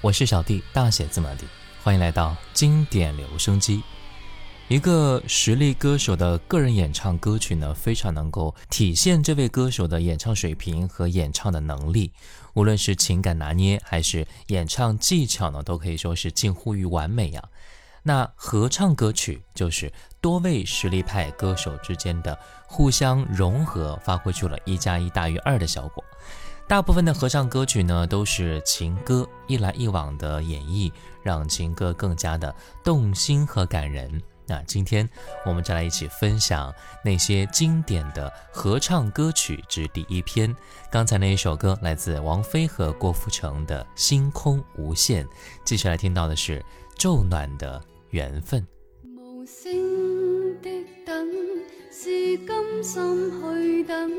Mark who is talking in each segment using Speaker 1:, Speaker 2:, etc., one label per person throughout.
Speaker 1: 我是小弟，大写字母的，欢迎来到经典留声机。一个实力歌手的个人演唱歌曲呢，非常能够体现这位歌手的演唱水平和演唱的能力，无论是情感拿捏还是演唱技巧呢，都可以说是近乎于完美呀。那合唱歌曲就是多位实力派歌手之间的互相融合，发挥出了一加一大于二的效果。大部分的合唱歌曲呢，都是情歌，一来一往的演绎，让情歌更加的动心和感人。那今天我们再来一起分享那些经典的合唱歌曲之第一篇。刚才那一首歌来自王菲和郭富城的《星空无限》，接下来听到的是昼暖的缘分。
Speaker 2: 无声的等，是甘心去等。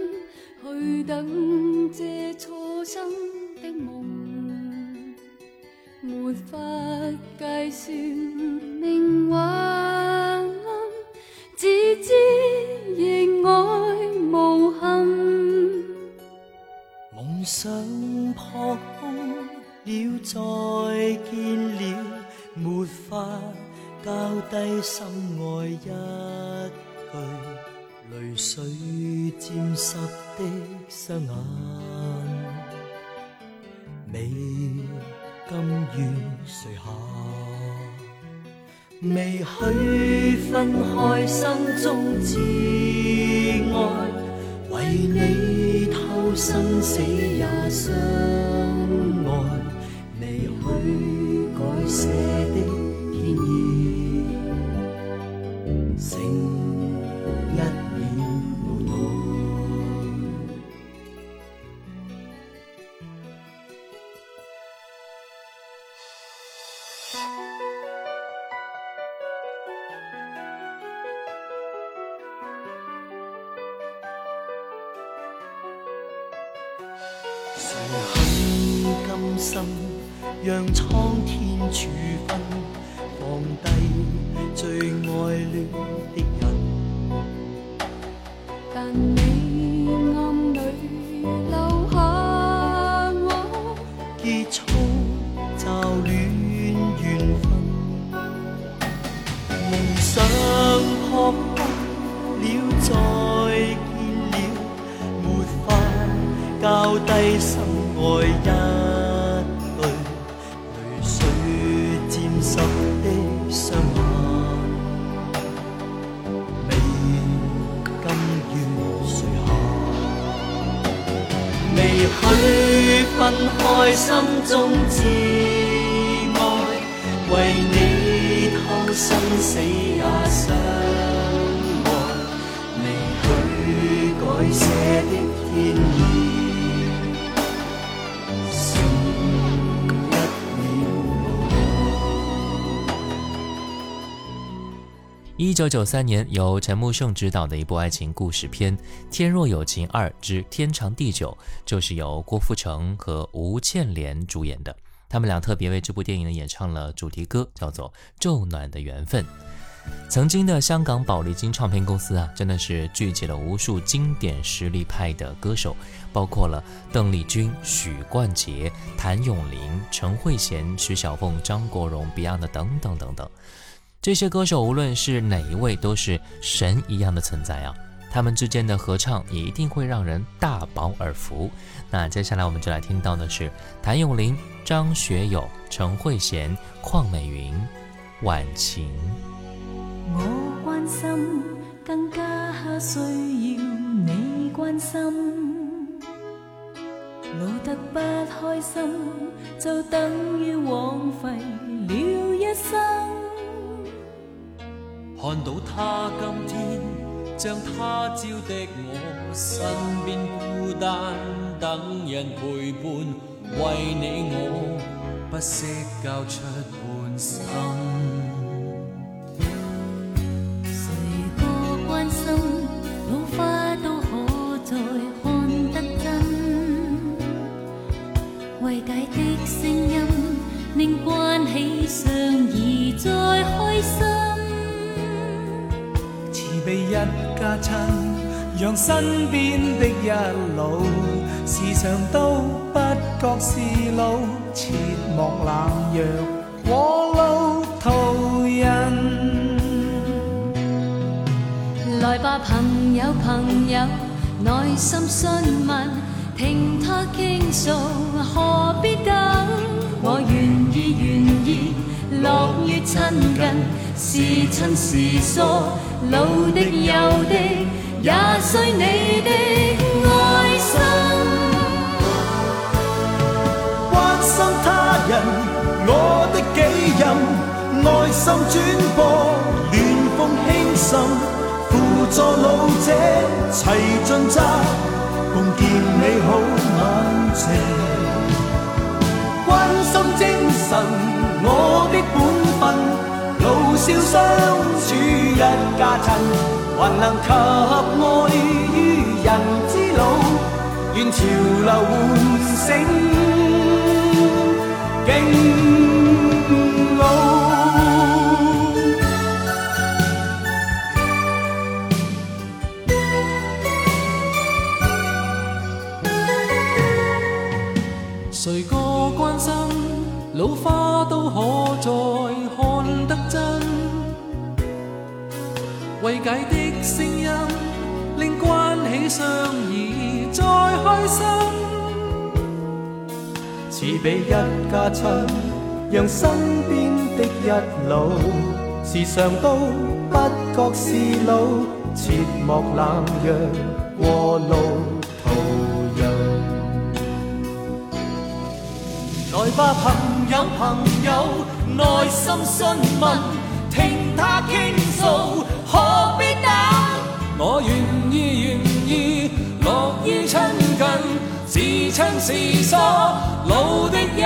Speaker 2: 去等这初生的梦。没法计算命运，只知亦爱无憾。
Speaker 3: 梦想扑空了，再见了，没法交低心爱一句，泪水沾湿的双眼，你甘愿垂下？未许分开，心中至爱，为你偷生死也相爱，未许改写的天意，成一秒交低心爱一句，泪水沾湿的双眼，未甘愿垂下。未许分开，心中至爱，为你偷生死也相爱，未许改写的天意，一
Speaker 1: 九九三年，由陈木胜执导的一部爱情故事片《天若有情二之天长地久》，就是由郭富城和吴倩莲主演的。他们俩特别为这部电影演唱了主题歌，叫做《昼暖的缘分》。曾经的香港宝丽金唱片公司啊，真的是聚集了无数经典实力派的歌手，包括了邓丽君、许冠杰、谭咏麟、陈慧娴、徐小凤、张国荣、Beyond 等等等等。这些歌手无论是哪一位，都是神一样的存在啊！他们之间的合唱也一定会让人大饱耳福。那接下来我们就来听到的是谭咏麟、张学友、陈慧娴、邝美云《晚晴》。
Speaker 4: 我關心，更加需要你關心。老得不開心，就等於枉費了一生。
Speaker 5: 看到他今天将他朝的我，身边孤单等人陪伴，为你我不惜交出半生。
Speaker 6: 冷若過路途人。
Speaker 2: 来吧，朋友，朋友，耐心询问，听他倾诉，何必等？我愿意，愿意，乐于亲近，是亲是疏，老的幼的，也需你的爱，心
Speaker 3: 转播，暖風輕滲，輔助老者齊盡責，共建美好晚晴。关心精神，我的本分，老少相处一家亲，还能及爱于人之老，愿潮流唤醒。
Speaker 7: 身边的一老时常都不觉是老，切莫冷若过路途人。
Speaker 5: 来吧，朋友，朋友，耐心询问，听他倾诉，何必等？我愿意，愿意，乐于亲近。是亲是疏，老的
Speaker 7: 忧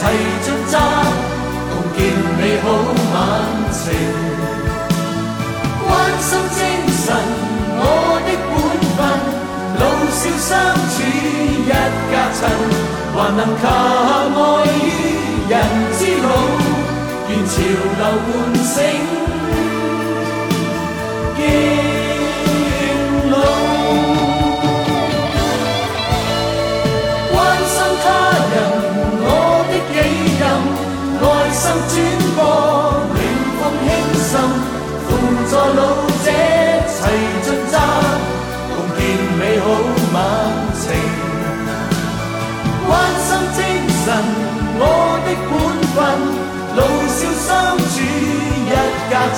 Speaker 7: 齐尽责，共建美好晚晴。关心精神，我的本分。老少相处一家亲，还能靠爱于人之老，愿潮流唤醒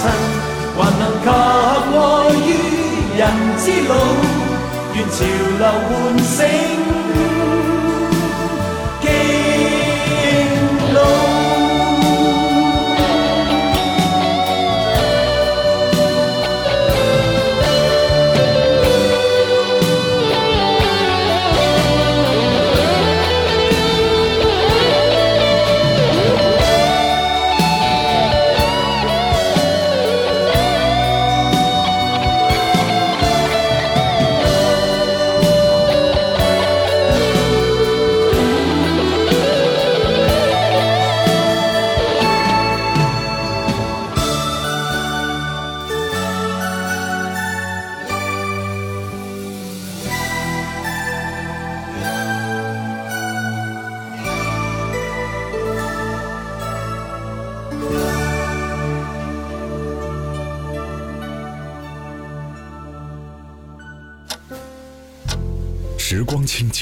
Speaker 7: 尘，还能及爱于人之老，愿潮流唤醒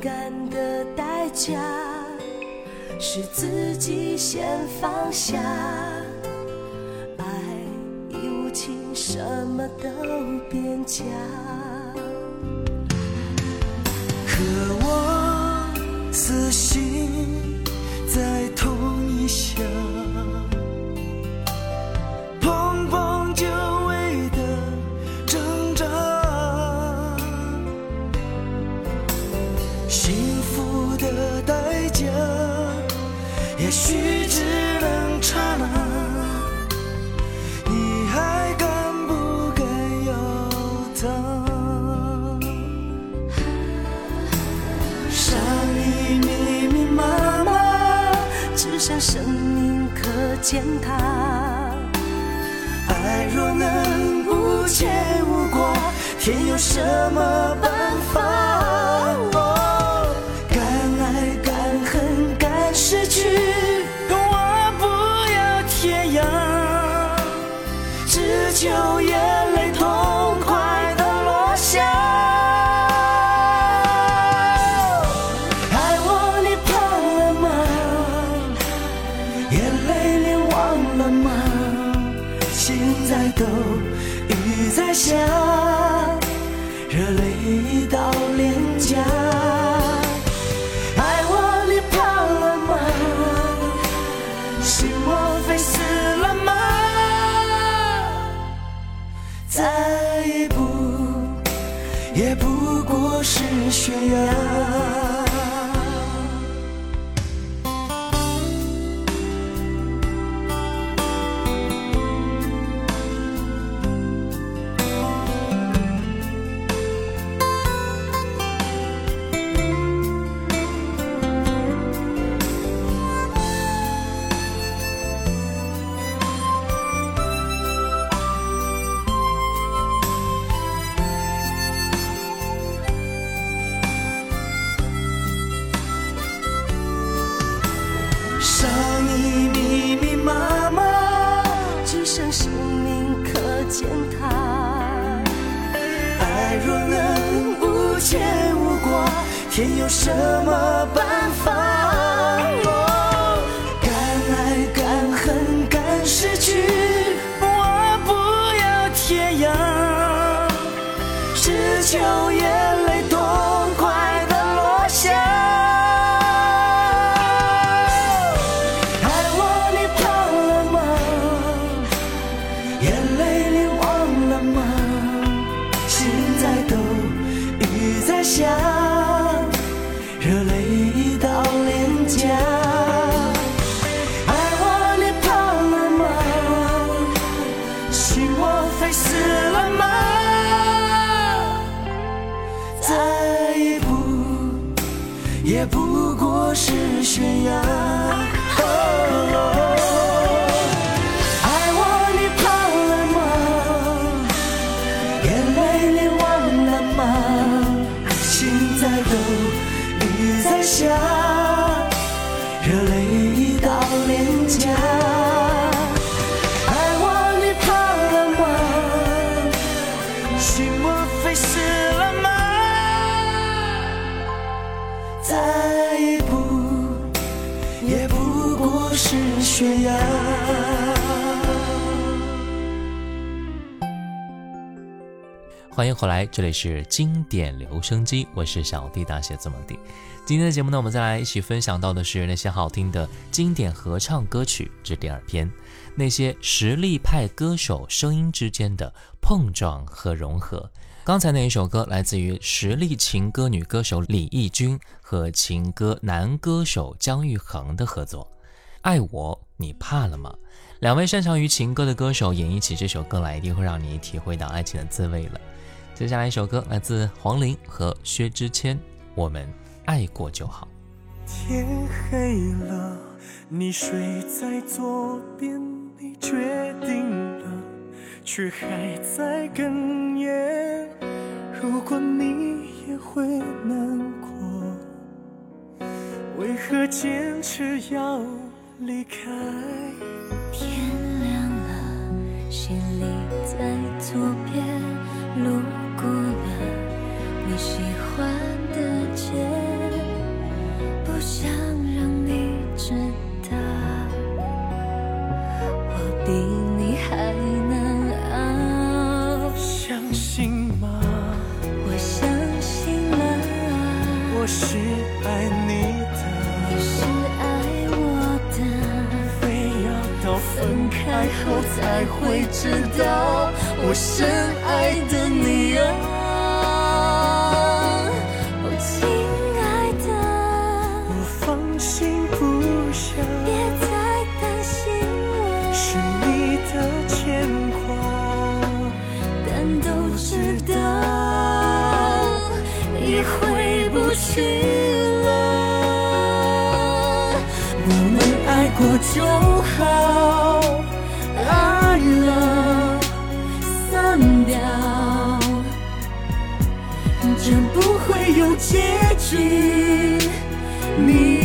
Speaker 3: 感的代价是自己先放
Speaker 8: 下，爱已无情，什么都变假。可我死心，再痛一下。生命可践踏。爱若能无牵无挂，天有什么办法？再一步，也不过是悬崖。天有什么
Speaker 3: 办法？后来，这里是经典留声机，我是小弟大写字母 D。今天的节目呢，我们再来一起分享到的是那些好听的经典合唱歌曲之第二篇，那些实力派歌手声音之间的碰撞和融合。刚才那一首歌来自于实力情歌女歌手李翊君和情歌男歌手姜育恒的合作，《爱我你怕了吗》。两位擅长于情歌的歌手演绎起这首歌来，一定会让你体会到爱情的滋味了。接下来一首歌来自黄龄和薛之谦，《我们爱过就好》。
Speaker 7: 天黑了，你睡在左边，你决定了，却还在哽咽。如果你也会难过，为何坚持要离开？
Speaker 9: 天亮了，行李在左边，路过了你喜欢
Speaker 7: 好，
Speaker 9: 爱了散掉，
Speaker 7: 就不会有结局，你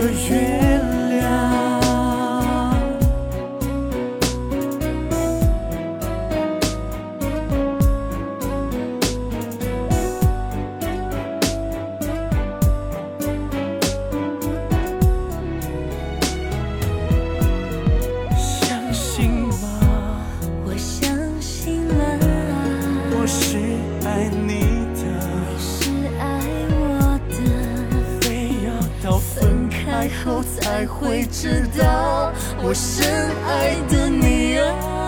Speaker 7: 的
Speaker 9: 云。才会知道我深爱的你啊。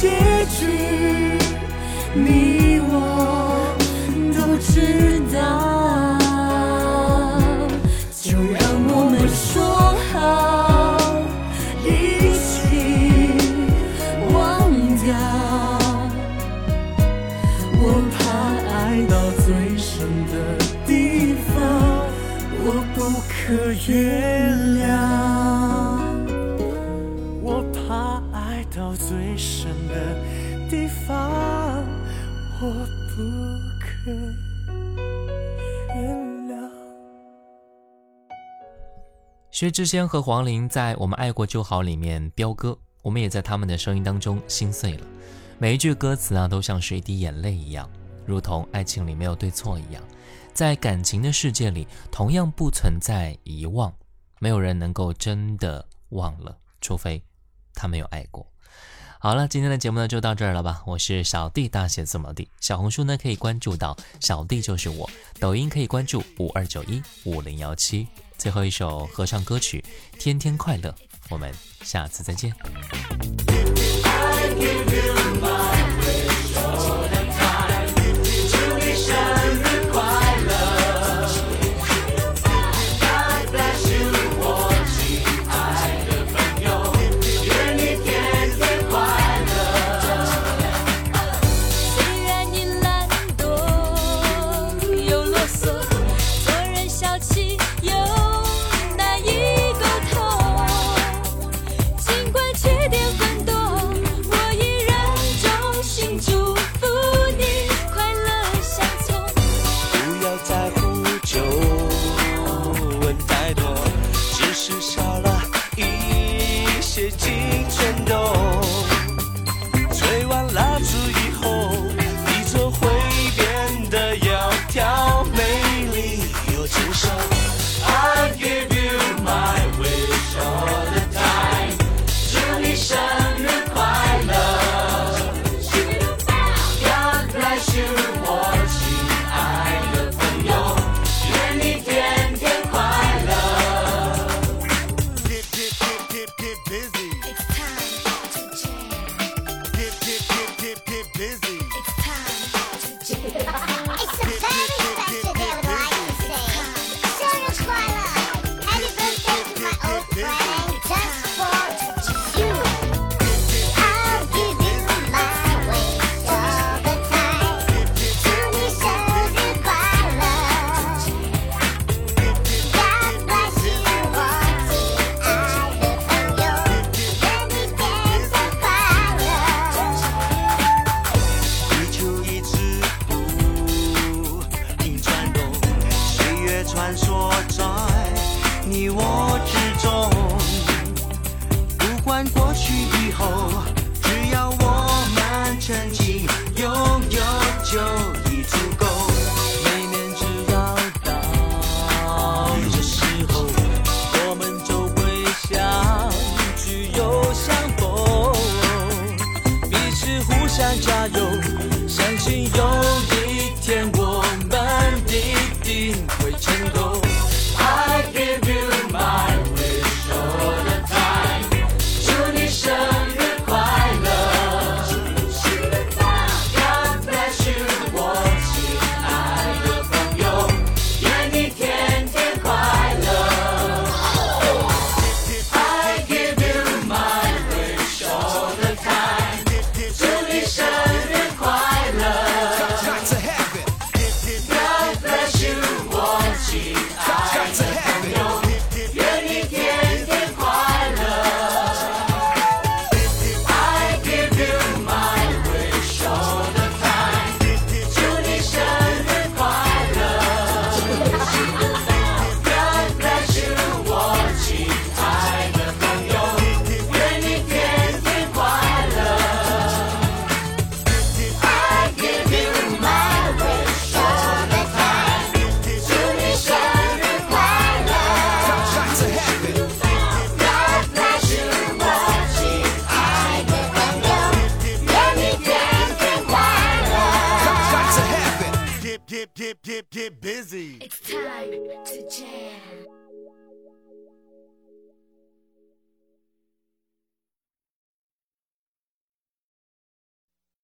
Speaker 9: 结局，你我都知道。就让我们说好，一起忘掉。我怕爱到最深的地方，我不可原谅。
Speaker 1: 薛之谦和黄龄在《我们爱过就好》里面飙歌，我们也在他们的声音当中心碎了。每一句歌词啊，都像是一滴眼泪一样，如同爱情里没有对错一样，在感情的世界里，同样不存在遗忘，没有人能够真的忘了，除非他没有爱过。好了，今天的节目呢就到这儿了吧？我是小弟，大写字母的。小红书呢可以关注到小弟就是我，抖音可以关注五二九一五零幺七。最后一首合唱歌曲《天天快乐》，我们下次再见。